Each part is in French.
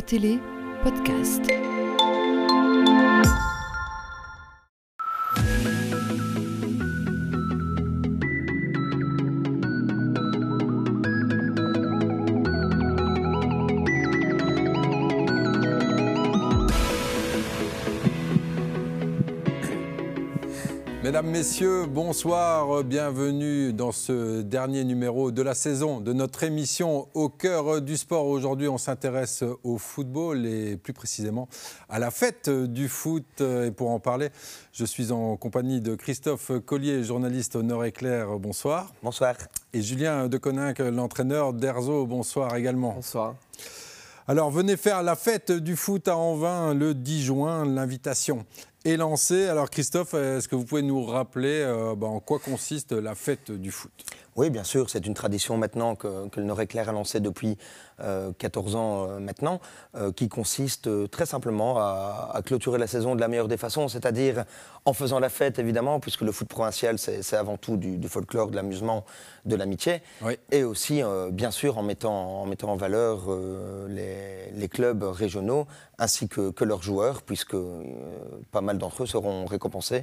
Télé podcast. Mesdames, Messieurs, bonsoir, bienvenue dans ce dernier numéro de la saison de notre émission Au cœur du sport. Aujourd'hui, on s'intéresse au football et plus précisément à la fête du foot. Et pour en parler, je suis en compagnie de Christophe Collier, journaliste au Nord-Éclair. Bonsoir. Bonsoir. Et Julien Deconinck, l'entraîneur d'Erzo. Bonsoir également. Bonsoir. Alors, venez faire la fête du foot à Anvin le 10 juin. L'invitation est lancée. Alors, Christophe, est-ce que vous pouvez nous rappeler euh, bah, en quoi consiste la fête du foot? Oui, bien sûr, c'est une tradition maintenant que, que le Nord-Éclair a lancée depuis euh, 14 ans euh, maintenant, euh, qui consiste euh, très simplement à, à, clôturer la saison de la meilleure des façons, c'est-à-dire en faisant la fête, évidemment, puisque le foot provincial, c'est avant tout du, du, folklore, de l'amusement, de l'amitié, oui. et aussi, euh, bien sûr, en mettant en, mettant en valeur euh, les, les, clubs régionaux ainsi que, que leurs joueurs, puisque pas mal d'entre eux seront récompensés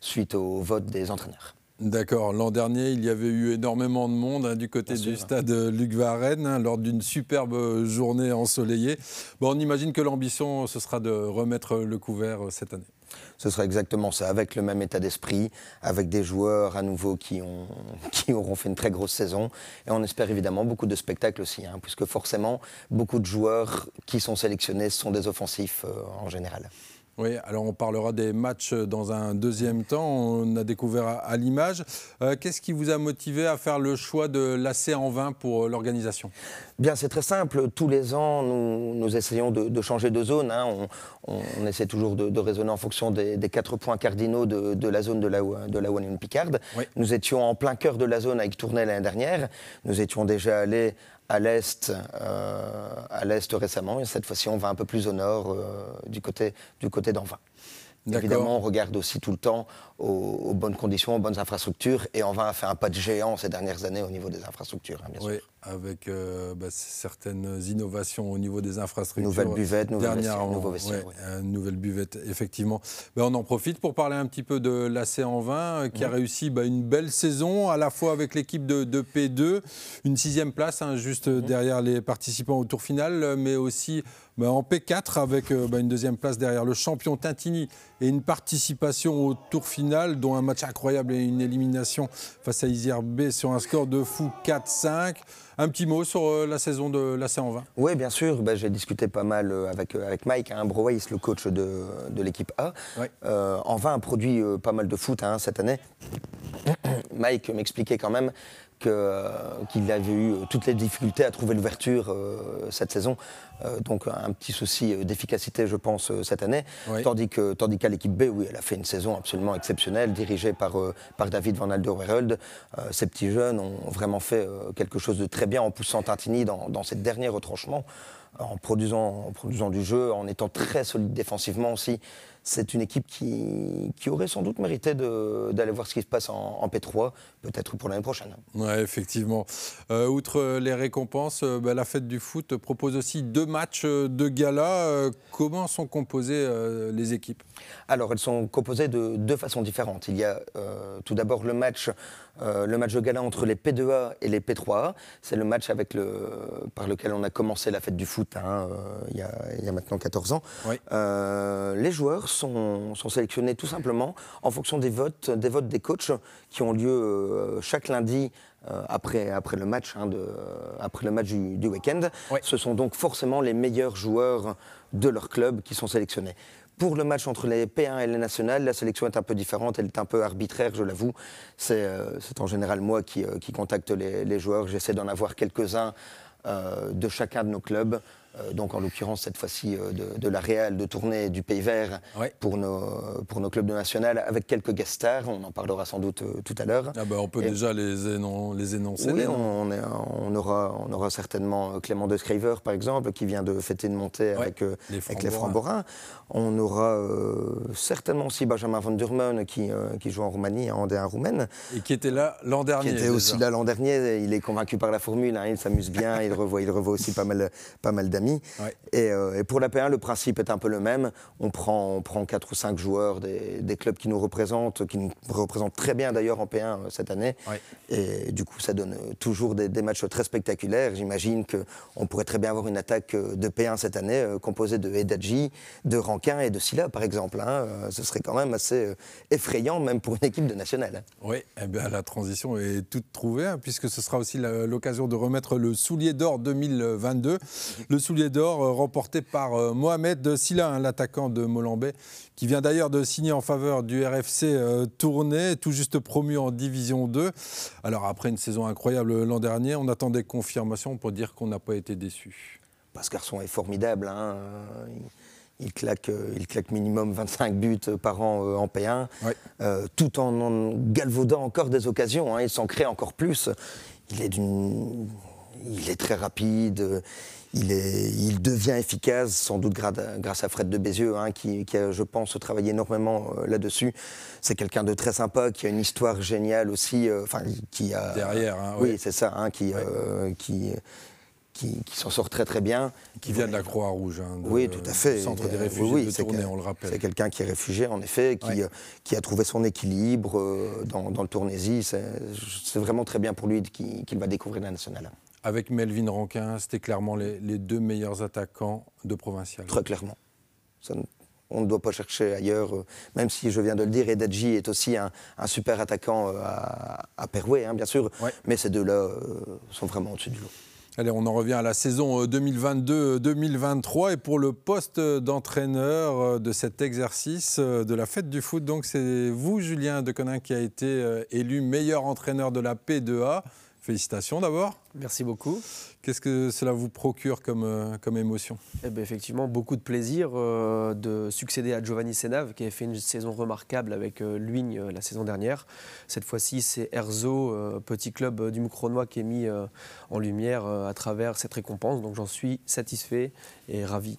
suite au vote des entraîneurs. D'accord. L'an dernier, il y avait eu énormément de monde hein, du côté Bien du sûr. stade Luc Varenne hein, lors d'une superbe journée ensoleillée. Bon, on imagine que l'ambition, ce sera de remettre le couvert cette année. Ce sera exactement ça, avec le même état d'esprit, avec des joueurs à nouveau qui, ont, qui auront fait une très grosse saison. Et on espère évidemment beaucoup de spectacles aussi, hein, puisque forcément, beaucoup de joueurs qui sont sélectionnés sont des offensifs euh, en général. Oui, alors on parlera des matchs dans un deuxième temps. On a découvert à, à l'image. Euh, Qu'est-ce qui vous a motivé à faire le choix de l'AC en 20 pour euh, l'organisation? Bien, c'est très simple. Tous les ans, nous, nous essayons de, de, changer de zone. Hein. On, on, on, essaie toujours de, de, raisonner en fonction des, des quatre points cardinaux de, de, la zone de la, de la One Picarde. Oui. Nous étions en plein cœur de la zone avec Tournai l'année dernière. Nous étions déjà allés à l'est, euh, à l'est récemment. Et cette fois-ci, on va un peu plus au nord, euh, du côté, du côté d'Anvin. Évidemment, on regarde aussi tout le temps aux, aux, bonnes conditions, aux bonnes infrastructures. Et on va faire un pas de géant ces dernières années au niveau des infrastructures, hein, bien oui, sûr. Avec euh, bah, certaines innovations au niveau des infrastructures. Nouvelle buvette, nouvelle dernière, nouveau vestiaire. Ouais, oui. Une nouvelle buvette, effectivement. Bah, on en profite pour parler un petit peu de l'AC en 20, qui oui. a réussi bah, une belle saison, à la fois avec l'équipe de, de, P2, une sixième place, hein, juste oui. derrière les participants au tour final, mais aussi bah, en P4 avec euh, une deuxième place derrière le champion Tintini et une participation au tour final, dont un match incroyable et une élimination face à Isère B sur un score de fou 4-5. Un petit mot sur euh, la saison de la en 20 Oui, bien sûr. Ben, J'ai discuté pas mal euh, avec, avec Mike hein, Broweis, le coach de, de l'équipe A. Euh, en 20 a produit euh, pas mal de foot hein, cette année. Mike m'expliquait quand même qu'il qu avait eu toutes les difficultés à trouver l'ouverture euh, cette saison. Euh, donc un petit souci d'efficacité, je pense, euh, cette année. Oui. Tandis qu'à tandis qu l'équipe B, oui, elle a fait une saison absolument exceptionnelle, dirigée par, euh, par David Van Alderweireld. Euh, ces petits jeunes ont vraiment fait euh, quelque chose de très bien en poussant Tintini dans, dans cette dernière retranchement, en produisant, en produisant du jeu, en étant très solide défensivement aussi c'est une équipe qui, qui, aurait sans doute mérité d'aller voir ce qui se passe en, en P3, peut-être pour l'année prochaine. Oui, effectivement. Euh, outre les récompenses, euh, bah, la fête du foot propose aussi deux matchs de gala. Euh, comment sont composées euh, les équipes? Alors, elles sont composées de deux façons différentes. Il y a euh, tout d'abord le match euh, le match de gala entre les P2A et les P3A. C'est le match avec le, par lequel on a commencé la fête du foot hein, euh, il, y a, il, y a, maintenant 14 ans. Oui. Euh, les joueurs sont, sont, sélectionnés tout simplement en fonction des votes des, votes des coachs qui ont lieu euh, chaque lundi euh, après, après, le match, hein, de, après le match du, du week-end. Ce sont donc forcément les meilleurs joueurs de leur club qui sont sélectionnés. Pour le match entre les P1 et les nationales, la sélection est un peu différente, elle est un peu arbitraire, je l'avoue. C'est euh, en général moi qui, qui contacte les, les joueurs, j'essaie d'en avoir quelques-uns de chacun de nos clubs. Euh, donc en l'occurrence cette fois-ci euh, de, de, la Real, de tournée du Pays Vert ouais. pour, nos, pour nos clubs de national, avec quelques guest stars, on en parlera sans doute euh, tout à l'heure. Ah bah on peut Et déjà les, énon les énoncer. Oui, on, est, on, aura, on aura certainement Clément de Scriver par exemple, qui vient de fêter une montée ouais, avec, les avec les Framborins. On aura euh, certainement aussi Benjamin Van Durmen qui, euh, qui joue en Roumanie, en D1 roumaine. Et qui était là l'an dernier. Qui était déjà. aussi là l'an dernier. Il est convaincu par la formule, hein, il s'amuse bien, il, revoit, il revoit aussi pas mal, pas mal d'amis. Ouais. Et, euh, et pour la P1, le principe est un peu le même. On prend, on prend 4 ou 5 joueurs des, des clubs qui nous représentent, qui nous représentent très bien d'ailleurs en P1 euh, cette année. Ouais. Et du coup, ça donne euh, toujours des, des matchs très spectaculaires. J'imagine qu'on pourrait très bien avoir une attaque de P1 cette année composée de Edadji, de Rankin et de Silla, par exemple. hein. Ce serait quand même assez effrayant, même pour une équipe de nationale. hein. Oui, eh bien, la transition est toute trouvée, hein, puisque ce sera aussi l'occasion de remettre le soulier d'or 2022. Le soulier d'or euh, remporté par euh, Mohamed Silla, hein, l'attaquant de Molenbeek, qui vient d'ailleurs de signer en faveur du RFC euh, Tournai, tout juste promu en Division 2. Alors, après une saison incroyable l'an dernier, on attendait confirmation pour dire qu'on n'a pas été déçu. Bah, ce garçon est formidable. hein. Il, il claque, il claque minimum 25 buts par an en P1, Ouais. euh, tout en, en galvaudant encore des occasions. hein. Il s'en crée encore plus. Il est, d'une- il est très rapide. Il, est, il devient efficace, sans doute grâce à Fred de Bézieux, hein, qui, qui a, je pense, travaillé énormément euh, là-dessus. C'est quelqu'un de très sympa, qui a une histoire géniale aussi. euh, Enfin, qui a Derrière, hein, oui, ouais. c'est ça, hein, qui, Ouais. euh, qui, qui, qui s'en sort très très bien. Qui vient de la Croix-Rouge. hein, Oui, tout à fait. du Centre des réfugiés oui, de Tournai, on le rappelle. C'est quelqu'un qui est réfugié, en effet, qui, Ouais. euh, qui a trouvé son équilibre euh, dans, dans le Tournésie. C'est vraiment très bien pour lui qu'il qu'il va découvrir la nationale. Avec Melvin Rankin, c'était clairement les, les deux meilleurs attaquants de provincial. Très clairement. Ça ne- on ne doit pas chercher ailleurs, euh, même si je viens de le dire, Edadji est aussi un, un super attaquant euh, à, à Perouet, hein, bien sûr, Ouais. mais ces deux-là euh, sont vraiment au-dessus du lot. Allez, on en revient à la saison euh, 2022-2023 et pour le poste d'entraîneur de cet exercice de la fête du foot, donc c'est vous, Julien Deconin, qui a été élu meilleur entraîneur de la P2A. Félicitations d'abord. Merci beaucoup. Qu'est-ce que cela vous procure comme, euh, comme émotion? Eh ben, effectivement, beaucoup de plaisir euh, de succéder à Giovanni Senave, qui a fait une saison remarquable avec euh, Luigne euh, la saison dernière. Cette fois-ci, c'est Erzo, petit club du Moucronois, qui est mis en lumière à travers cette récompense. Donc j'en suis satisfait et ravi.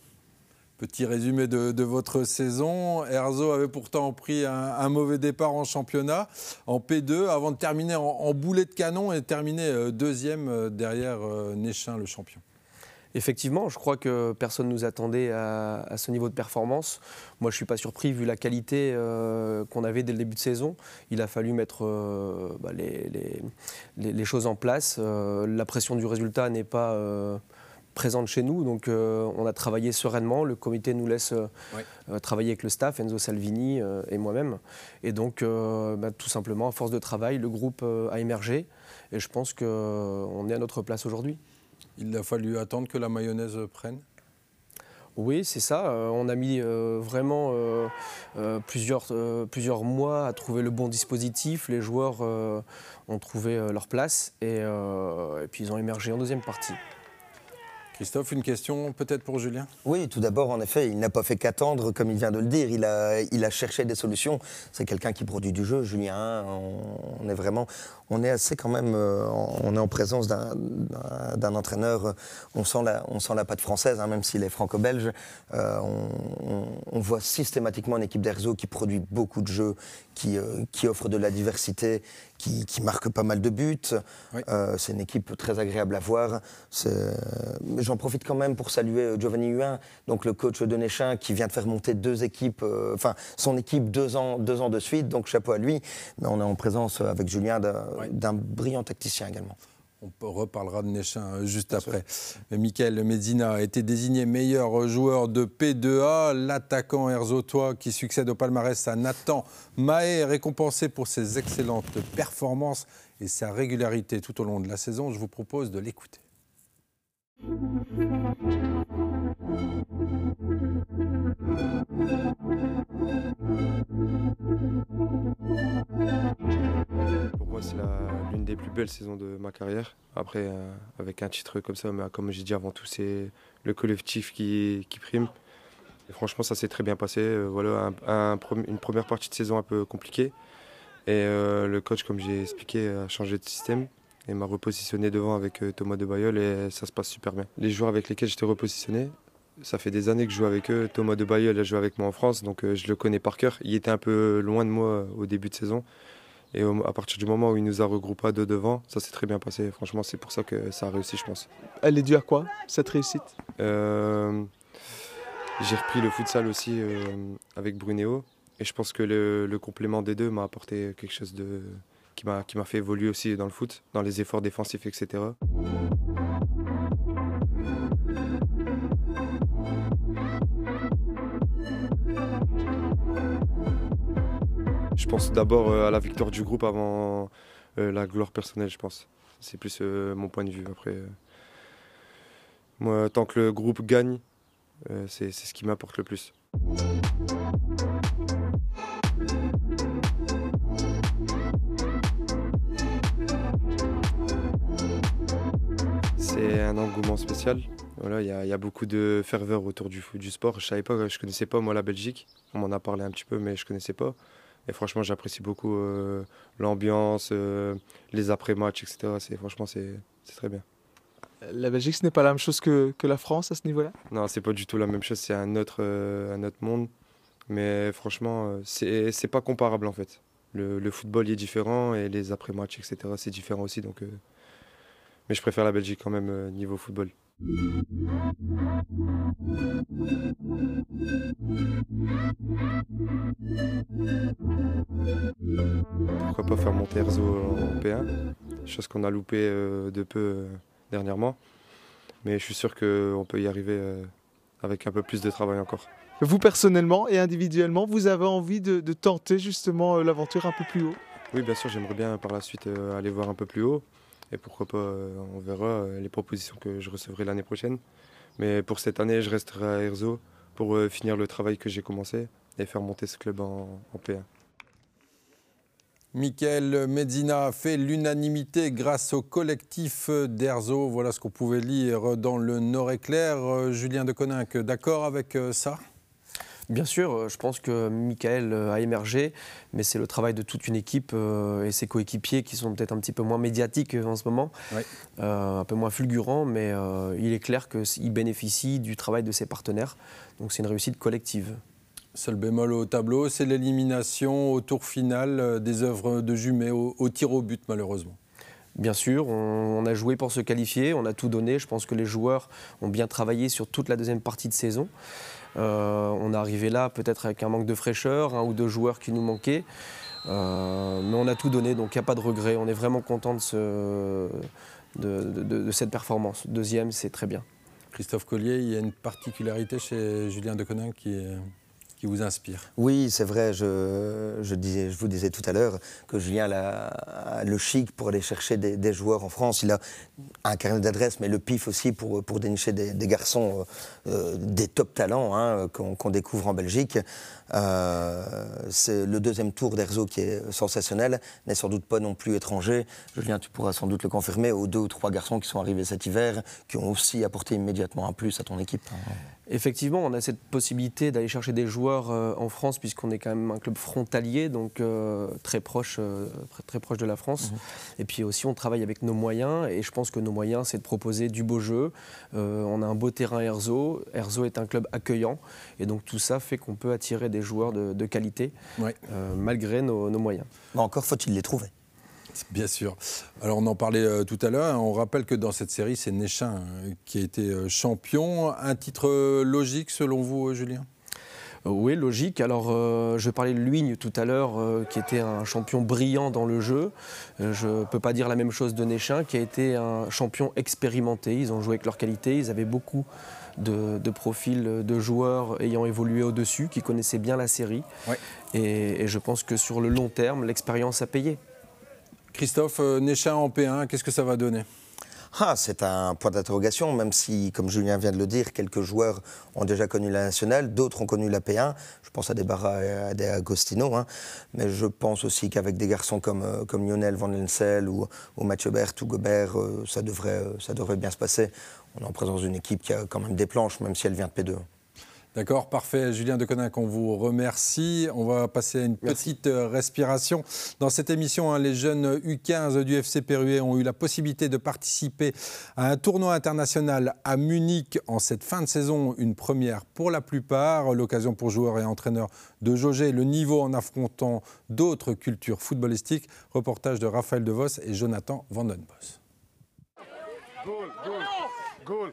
Petit résumé de, de votre saison. Erzo avait pourtant pris un, mauvais départ en championnat, en P2, avant de terminer en, boulet de canon et terminer euh, deuxième euh, derrière euh, Néchin, le champion. Effectivement, je crois que personne ne nous attendait à, ce niveau de performance. Moi, je ne suis pas surpris vu la qualité qu'on avait dès le début de saison. Il a fallu mettre bah, les, choses en place. La pression du résultat n'est pas présente chez nous, donc euh, on a travaillé sereinement. Le comité nous laisse euh, euh, travailler avec le staff, Enzo Salvini et moi-même. Et donc, bah, tout simplement, à force de travail, le groupe a émergé. Et je pense qu'on est à notre place aujourd'hui. Il a fallu attendre que la mayonnaise prenne? Oui, c'est ça. Euh, on a mis euh, vraiment euh, plusieurs, plusieurs mois à trouver le bon dispositif. Les joueurs ont trouvé leur place et, et puis ils ont émergé en deuxième partie. Christophe, une question peut-être pour Julien? Oui, tout d'abord, en effet, il n'a pas fait qu'attendre, comme il vient de le dire. Il a, il a cherché des solutions. C'est quelqu'un qui produit du jeu, Julien. On, on est vraiment, on est assez quand même, euh, en- on est en présence d'un- entraîneur. euh, On sent la, on sent la patte française, hein, même s'il est franco-belge. Euh, on, voit systématiquement une équipe d'Erzo qui produit beaucoup de jeux, qui, euh, qui offre de la diversité, qui, qui marque pas mal de buts. Oui. Euh, c'est une équipe très agréable à voir. J'en profite quand même pour saluer Giovanni Huin, donc le coach de Néchin, qui vient de faire monter deux équipes, enfin son équipe deux ans, deux ans de suite, donc chapeau à lui. Mais on est en présence avec Julien d'un brillant tacticien également. On reparlera de Néchin euh, juste après. Mais Michael Medina a été désigné meilleur joueur de P2A. L'attaquant herzotois qui succède au palmarès à Nathan Mahé est récompensé pour ses excellentes performances et sa régularité tout au long de la saison. Je vous propose de l'écouter. Belles saisons de ma carrière. Après, euh, avec un titre comme ça, mais comme j'ai dit avant tout, c'est le collectif qui, prime. Et franchement, ça s'est très bien passé. Euh, voilà, une première partie de saison un peu compliquée. Et euh, le coach, comme j'ai expliqué, a changé de système et m'a repositionné devant avec Thomas de Bayeul et ça se passe super bien. Les joueurs avec lesquels j'étais repositionné, ça fait des années que je joue avec eux. Thomas de Bayeul a joué avec moi en France, donc je le connais par cœur. Il était un peu loin de moi au début de saison. Et à partir du moment où il nous a regroupés à deux devant, ça s'est très bien passé. Franchement, c'est pour ça que ça a réussi, je pense. Elle est due à quoi, cette réussite? Euh, J'ai repris le futsal aussi euh, avec Brunéo. Et je pense que le, complément des deux m'a apporté quelque chose de, qui m'a fait évoluer aussi dans le foot, dans les efforts défensifs, etc. pense d'abord euh, à la victoire du groupe avant euh, la gloire personnelle, je pense. C'est plus euh, mon point de vue. Après, moi, tant que le groupe gagne, c'est ce qui m'apporte le plus. C'est un engouement spécial. Voilà, il y, a beaucoup de ferveur autour du, sport. Je savais pas, je connaissais pas moi la Belgique. On m'en a parlé un petit peu, mais je connaissais pas. Et franchement, j'apprécie beaucoup euh, l'ambiance, euh, les après-matchs, etc. C'est, franchement, c'est, très bien. La Belgique, ce n'est pas la même chose que, que la France à ce niveau-là? Non, c'est pas du tout la même chose. C'est un autre, euh, un autre monde. Mais franchement, c'est, c'est pas comparable en fait. Le, le, football est différent et les après-matchs, etc. C'est différent aussi. Donc, mais je préfère la Belgique quand même niveau football. Pourquoi pas faire monter Erzo en P1 Chose qu'on a loupé euh, de peu euh, dernièrement. Mais je suis sûr qu'on peut y arriver euh, avec un peu plus de travail encore. Vous personnellement et individuellement, vous avez envie de, de tenter justement l'aventure un peu plus haut? Oui, bien sûr, j'aimerais bien par la suite aller voir un peu plus haut. Et pourquoi pas, on verra les propositions que je recevrai l'année prochaine. Mais pour cette année, je resterai à Erzo pour euh, finir le travail que j'ai commencé et faire monter ce club en, P1. Michael Medina fait l'unanimité grâce au collectif d'Erzo. Voilà ce qu'on pouvait lire dans le Nord-Éclair. Euh, Julien de Coninck, d'accord avec euh, ça? Bien sûr, euh, je pense que Michael euh, a émergé, mais c'est le travail de toute une équipe euh, et ses coéquipiers qui sont peut-être un petit peu moins médiatiques en ce moment, un peu moins fulgurants, mais il est clair qu'il bénéficie du travail de ses partenaires. Donc c'est une réussite collective. Seul bémol au tableau, c'est l'élimination au tour final des œuvres de Jumet au, tir au but malheureusement. Bien sûr, on, a joué pour se qualifier, on a tout donné. Je pense que les joueurs ont bien travaillé sur toute la deuxième partie de saison. Euh, on est arrivé là peut-être avec un manque de fraîcheur, un ou deux joueurs qui nous manquaient. Euh, mais on a tout donné, donc il n'y a pas de regret. On est vraiment content de, cette performance. Deuxième, c'est très bien. Christophe Collier, il y a une particularité chez Julien Deconin qui est qui vous inspire. Oui, c'est vrai. Je, vous disais tout à l'heure que Julien a, le chic pour aller chercher des, joueurs en France. Il a un carnet d'adresses, mais le pif aussi pour, pour dénicher des, garçons, euh, euh, des top talents hein, qu'on découvre en Belgique. Euh, c'est le deuxième tour d'Erzo qui est sensationnel, n'est sans doute pas non plus étranger. Julien, tu pourras sans doute le confirmer aux deux ou trois garçons qui sont arrivés cet hiver, qui ont aussi apporté immédiatement un plus à ton équipe. Effectivement, on a cette possibilité d'aller chercher des joueurs euh, en France puisqu'on est quand même un club frontalier, donc euh, très, proche, euh, très proche de la France. Mhm. Et puis aussi, on travaille avec nos moyens et je pense que nos moyens, c'est de proposer du beau jeu. on a un beau terrain Erzo. Erzo est un club accueillant et donc tout ça fait qu'on peut attirer des joueurs de, qualité malgré nos, nos moyens. Mais encore faut-il les trouver. Bien sûr. Alors on en parlait euh, tout à l'heure. On rappelle que dans cette série, c'est Néchin euh, qui a été euh, champion. Un titre logique selon vous, Julien? Oui, logique. Alors, je parlais de Luigne tout à l'heure, qui était un champion brillant dans le jeu. je ne peux pas dire la même chose de Néchin, qui a été un champion expérimenté. Ils ont joué avec leur qualité. Ils avaient beaucoup de, profils de joueurs ayant évolué au-dessus, qui connaissaient bien la série. et, je pense que sur le long terme, l'expérience a payé. Christophe, euh, Néchin en P1, qu'est-ce que ça va donner? Ah, c'est un point d'interrogation, même si, comme Julien vient de le dire, quelques joueurs ont déjà connu la nationale, d'autres ont connu la P1. Je pense à des Barra et à des Agostino. Hein. Mais je pense aussi qu'avec des garçons comme, euh, Lionel Van Lensel ou, ou Mathieu Bert ou Gobert, euh, ça, devrait, ça devrait bien se passer. On est en présence d'une équipe qui a quand même des planches, même si elle vient de P2. D'accord, parfait. Julien Deconinck, on vous remercie. On va passer à une petite euh, respiration. Dans cette émission, hein, les jeunes U15 du FC Perruet ont eu la possibilité de participer à un tournoi international à Munich en cette fin de saison, une première pour la plupart. L'occasion pour joueurs et entraîneurs de jauger le niveau en affrontant d'autres cultures footballistiques. Reportage de Raphaël DeVos et Jonathan Vandenbos. Goal, goal, goal.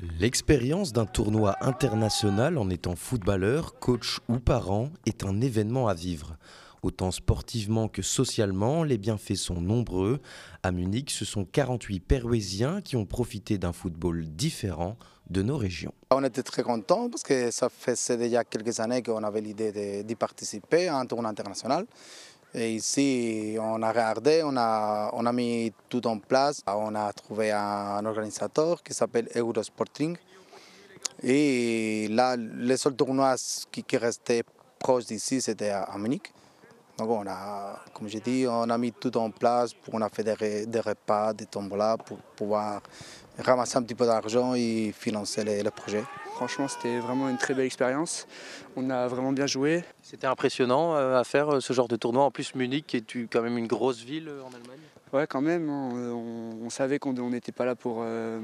L'expérience d'un tournoi international en étant footballeur, coach ou parent est un événement à vivre. Autant sportivement que socialement, les bienfaits sont nombreux. À Munich, ce sont 48 Pérouésiens qui ont profité d'un football différent de nos régions. On était très contents parce que ça fait déjà quelques années qu'on avait l'idée d'y participer à un tournoi international. Et ici, on a regardé, on a, on a mis tout en place. On a trouvé un organisateur qui s'appelle Eurosporting. Et là, les seuls tournois qui, qui restaient proches d'ici, c'était à Munich. Donc on a, comme j'ai dit, on a mis tout en place, pour, on a fait des, des repas, des tombolas pour pouvoir ramasser un petit peu d'argent et financer les, les projets. Franchement, c'était vraiment une très belle expérience. On a vraiment bien joué. C'était impressionnant euh, à faire euh, ce genre de tournoi. En plus, Munich est quand même une grosse ville euh, en Allemagne. Ouais, quand même. hein. On, on savait qu'on n'était pas là pour euh,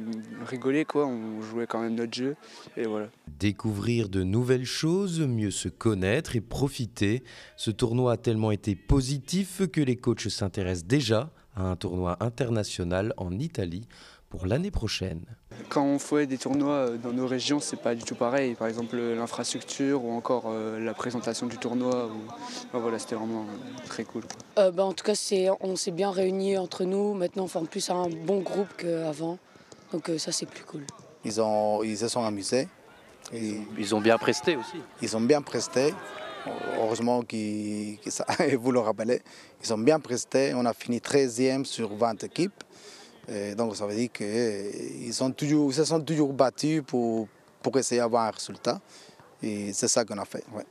rigoler, quoi. On jouait quand même notre jeu. Et voilà. Découvrir de nouvelles choses, mieux se connaître et profiter. Ce tournoi a tellement été positif que les coachs s'intéressent déjà à un tournoi international en Italie pour l'année prochaine. Quand on fait des tournois euh, dans nos régions, c'est pas du tout pareil. Par exemple, l'infrastructure ou encore euh, la présentation du tournoi. ou- Enfin, voilà, c'était vraiment euh, très cool. Euh, bah, en tout cas, c'est, on s'est bien réunis entre nous. Maintenant, on forme plus un bon groupe qu'avant. Donc euh, ça, c'est plus cool. Ils, ont, ils se sont amusés. Ils ont bien presté aussi. ils ont bien presté. Heureusement qu'ils- que ça, vous le rappelez, ils ont bien presté. On a fini 13e sur 20 équipes. Et donc ça veut dire qu'ils toujours, ils se sont toujours battus pour, pour essayer d'avoir un résultat. Et c'est ça qu'on a fait. ouais.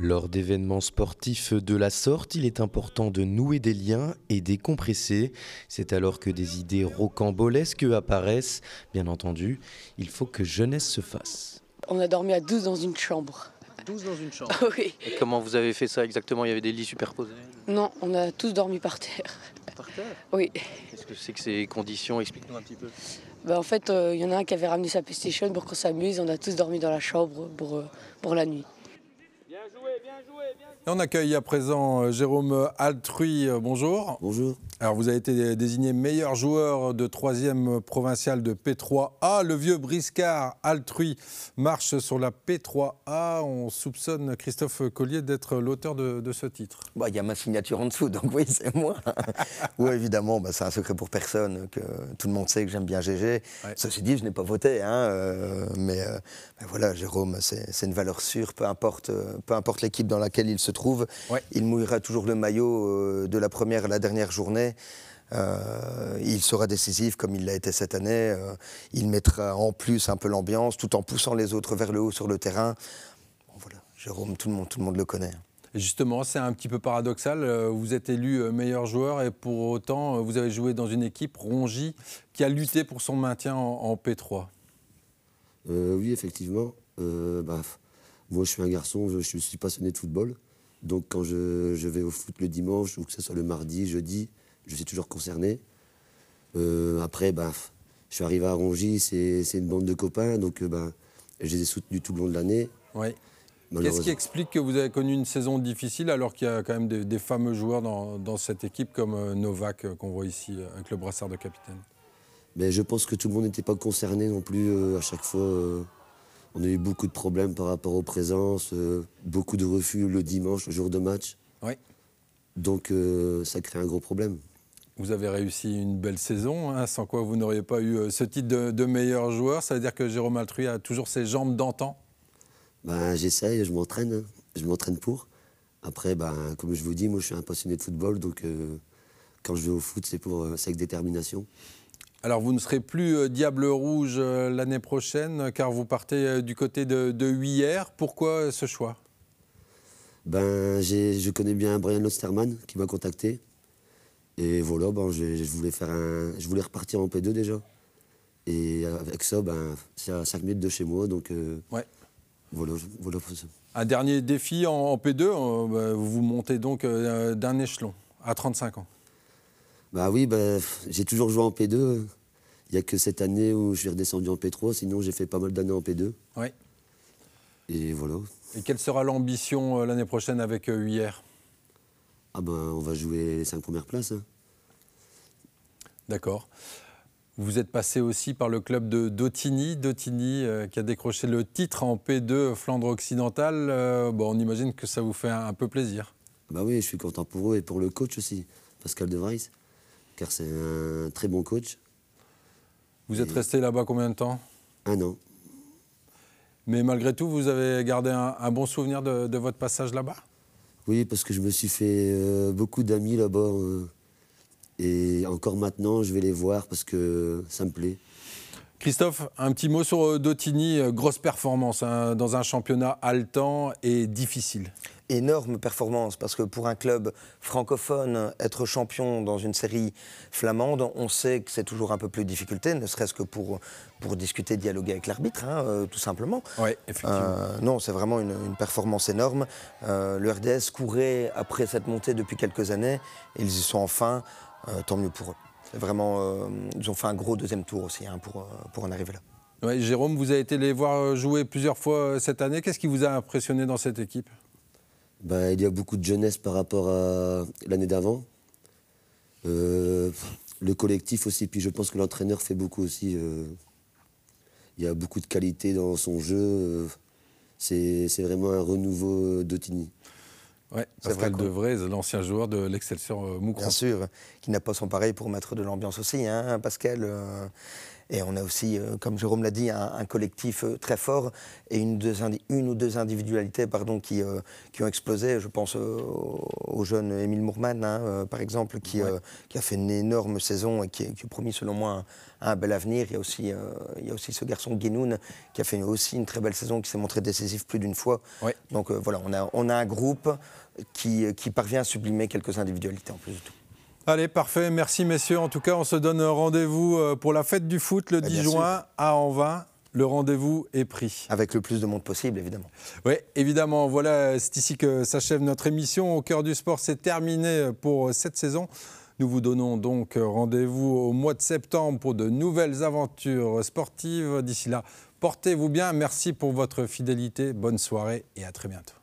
Lors d'événements sportifs de la sorte, il est important de nouer des liens et décompresser. C'est alors que des idées rocambolesques apparaissent. Bien entendu, il faut que jeunesse se fasse. On a dormi à 12 dans une chambre. 12 dans une chambre. oui. Et comment vous avez fait ça exactement? Il y avait des lits superposés? Non, on a tous dormi par terre. Par terre Oui. Qu'est-ce que c'est que ces conditions? Explique-nous un petit peu. Bah, en fait, euh, il y en a un qui avait ramené sa PlayStation pour qu'on s'amuse. On a tous dormi dans la chambre pour, euh, pour la nuit. Et on accueille à présent euh, Jérôme Altrui. Euh, Bonjour. Bonjour. Alors, vous avez été désigné meilleur joueur de 3e provincial de P3A. Le vieux briscard Altrui marche sur la P3A. On soupçonne Christophe Collier d'être l'auteur de, de ce titre. Bah, Il y a ma signature en dessous, donc oui, c'est moi. oui, évidemment, bah, c'est un secret pour personne, que tout le monde sait que j'aime bien GG. Ouais. Ceci dit, je n'ai pas voté, hein, euh, mais, euh, mais voilà, Jérôme, c'est une valeur sûre, peu importe, euh, peu importe l'équipe dans laquelle il se trouve. Ouais. Il mouillera toujours le maillot de la première à la dernière journée. Euh, il sera décisif comme il l'a été cette année. Euh, il mettra en plus un peu l'ambiance tout en poussant les autres vers le haut sur le terrain. Bon, voilà, Jérôme, tout le monde, tout le monde le connaît. Et justement, c'est un petit peu paradoxal. euh, Vous êtes élu meilleur joueur et pour autant, vous avez joué dans une équipe, Rongy, qui a lutté pour son maintien en, en P3. Euh, oui, effectivement. Euh, bah, moi, je suis un garçon, je, je suis passionné de football. Donc, quand je, je vais au foot le dimanche, ou que ce soit le mardi, jeudi, je suis toujours concerné. Euh, après, f- je suis arrivé à Rongy, c'est une bande de copains, donc euh, bah, je les ai soutenus tout le long de l'année. Oui. Qu'est-ce qui explique que vous avez connu une saison difficile alors qu'il y a quand même des, des fameux joueurs dans, dans cette équipe comme euh, Novak qu'on voit ici avec le brassard de capitaine? Mais je pense que tout le monde n'était pas concerné non plus euh, à chaque fois. euh, on a eu beaucoup de problèmes par rapport aux présences, euh, beaucoup de refus le dimanche, le jour de match. Oui. Donc ça crée un gros problème. Vous avez réussi une belle saison, hein, sans quoi vous n'auriez pas eu euh, ce titre de, de meilleur joueur. Ça veut dire que Jérôme Altrui a toujours ses jambes d'antan Ben, J'essaye, je m'entraîne, hein. je m'entraîne pour. Après, ben, comme je vous dis, moi je suis un passionné de football, donc euh, quand je vais au foot, c'est euh, avec détermination. Alors vous ne serez plus euh, Diable Rouge l'année prochaine car vous partez du côté de, de. Pourquoi ce choix? Ben, je connais bien Brian Osterman qui m'a contacté. Et voilà, ben, je, je voulais faire un, je voulais repartir en P2 déjà. Et avec ça, ben, c'est à 5 minutes de chez moi, donc euh, Ouais. voilà, voilà pour ça. Un dernier défi en, en P2, euh, bah, vous vous montez donc euh, d'un échelon à 35 ans. Bah oui, bah, j'ai toujours joué en P2. Il n'y a que cette année où je suis redescendu en P3, sinon j'ai fait pas mal d'années en P2. Ouais. Et voilà. Et quelle sera l'ambition euh, l'année prochaine avec UIR Ah ben, on va jouer les cinq premières places. hein. D'accord. Vous êtes passé aussi par le club de Dotigny, Dotigny euh, qui a décroché le titre en P2 Flandre occidentale. Euh, bon, on imagine que ça vous fait un, un peu plaisir. Bah oui, je suis content pour eux et pour le coach aussi, Pascal De Vries, car c'est un très bon coach. Vous êtes resté là-bas combien de temps? Un an. Mais malgré tout, vous avez gardé un, un bon souvenir de, de votre passage là-bas? Oui, parce que je me suis fait euh, beaucoup d'amis là-bas. euh, et encore maintenant, je vais les voir parce que ça me plaît. Christophe, un petit mot sur euh, Dotigny. euh, Grosse performance hein, dans un championnat haletant et difficile. Énorme performance parce que pour un club francophone, être champion dans une série flamande, on sait que c'est toujours un peu plus de difficulté, ne serait-ce que pour, pour discuter, dialoguer avec l'arbitre, hein, euh, tout simplement. Oui, effectivement. Euh, non, c'est vraiment une, une performance énorme. Euh, le RDS courait après cette montée depuis quelques années et ils y sont enfin, tant mieux pour eux. Vraiment, ils ont fait un gros deuxième tour aussi hein, pour, pour en arriver là. Ouais, Jérôme, vous avez été les voir jouer plusieurs fois cette année. Qu'est-ce qui vous a impressionné dans cette équipe? Bah, il y a beaucoup de jeunesse par rapport à l'année d'avant. Euh, le collectif aussi, puis je pense que l'entraîneur fait beaucoup aussi. euh, il y a beaucoup de qualité dans son jeu. euh, c'est c'est vraiment un renouveau d'Otigny. Ouais, Pascal vrai Devray, l'ancien joueur de l'Excelsior Moucron. Bien sûr, qui n'a pas son pareil pour mettre de l'ambiance aussi, hein, Pascal. euh, et on a aussi, euh, comme Jérôme l'a dit, un, un collectif euh, très fort et une, deux indi- une ou deux individualités pardon, qui, euh, qui ont explosé. Je pense euh, au, jeune Émile Mourman, hein, euh, par exemple, qui, qui a fait une énorme saison et qui, qui a promis, selon moi, un, un bel avenir. Il y a aussi, il y a aussi ce garçon Guénoun qui a fait aussi une très belle saison, qui s'est montré décisif plus d'une fois. Donc voilà, on a, on a un groupe qui, qui parvient à sublimer quelques individualités en plus de tout. Allez, parfait. Merci, messieurs. En tout cas, on se donne rendez-vous euh, pour la fête du foot le Bah, 10 bien juin à Anvin. Le rendez-vous est pris. Avec le plus de monde possible, évidemment. Oui, évidemment. Voilà, c'est ici que s'achève notre émission. Au cœur du sport, c'est terminé pour cette saison. Nous vous donnons donc rendez-vous au mois de septembre pour de nouvelles aventures sportives. D'ici là, portez-vous bien. Merci pour votre fidélité. Bonne soirée et à très bientôt.